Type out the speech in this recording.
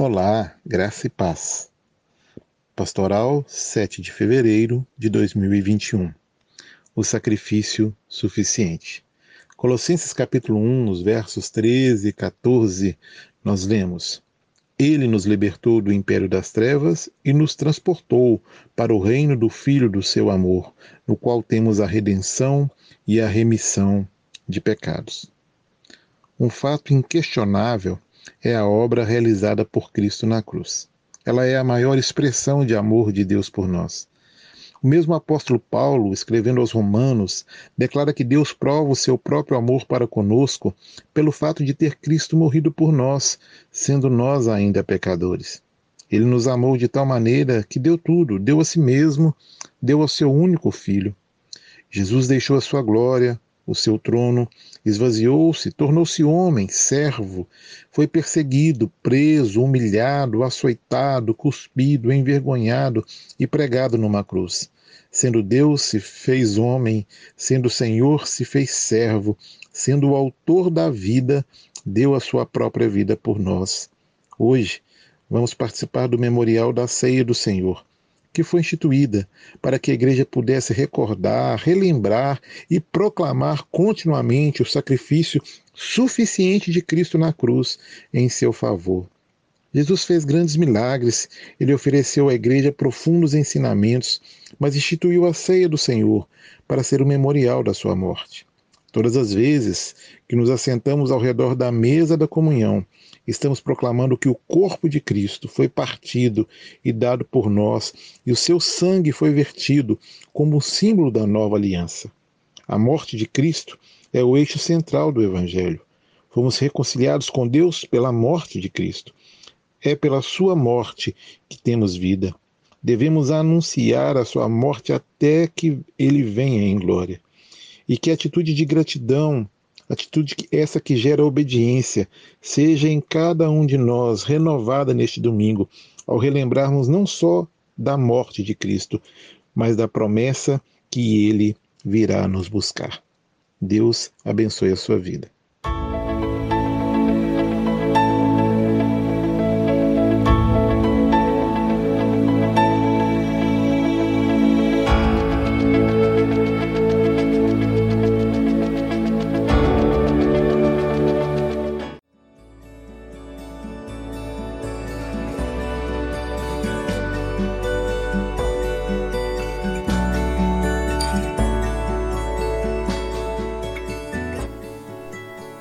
Olá, graça e paz. Pastoral 7 de fevereiro de 2021. O sacrifício suficiente. Colossenses capítulo 1, nos versos 13 e 14, nós lemos: Ele nos libertou do império das trevas e nos transportou para o reino do Filho do seu amor, no qual temos a redenção e a remissão de pecados. Um fato inquestionável é a obra realizada por Cristo na cruz. Ela é a maior expressão de amor de Deus por nós. O mesmo apóstolo Paulo, escrevendo aos Romanos, declara que Deus prova o seu próprio amor para conosco pelo fato de ter Cristo morrido por nós, sendo nós ainda pecadores. Ele nos amou de tal maneira que deu tudo, deu a si mesmo, deu ao seu único filho. Jesus deixou a sua glória, o seu trono, esvaziou-se, tornou-se homem, servo, foi perseguido, preso, humilhado, açoitado, cuspido, envergonhado e pregado numa cruz. Sendo Deus, se fez homem, sendo Senhor, se fez servo, sendo o autor da vida, deu a sua própria vida por nós. Hoje, vamos participar do memorial da ceia do Senhor que foi instituída para que a igreja pudesse recordar, relembrar e proclamar continuamente o sacrifício suficiente de Cristo na cruz em seu favor. Jesus fez grandes milagres, ele ofereceu à igreja profundos ensinamentos, mas instituiu a ceia do Senhor para ser o memorial da sua morte. Todas as vezes que nos assentamos ao redor da mesa da comunhão, estamos proclamando que o corpo de Cristo foi partido e dado por nós, e o seu sangue foi vertido como símbolo da nova aliança. A morte de Cristo é o eixo central do Evangelho. Fomos reconciliados com Deus pela morte de Cristo. É pela sua morte que temos vida. Devemos anunciar a sua morte até que ele venha em glória. E que atitude de gratidão, atitude essa que gera obediência, seja em cada um de nós renovada neste domingo, ao relembrarmos não só da morte de Cristo, mas da promessa que ele virá nos buscar. Deus abençoe a sua vida.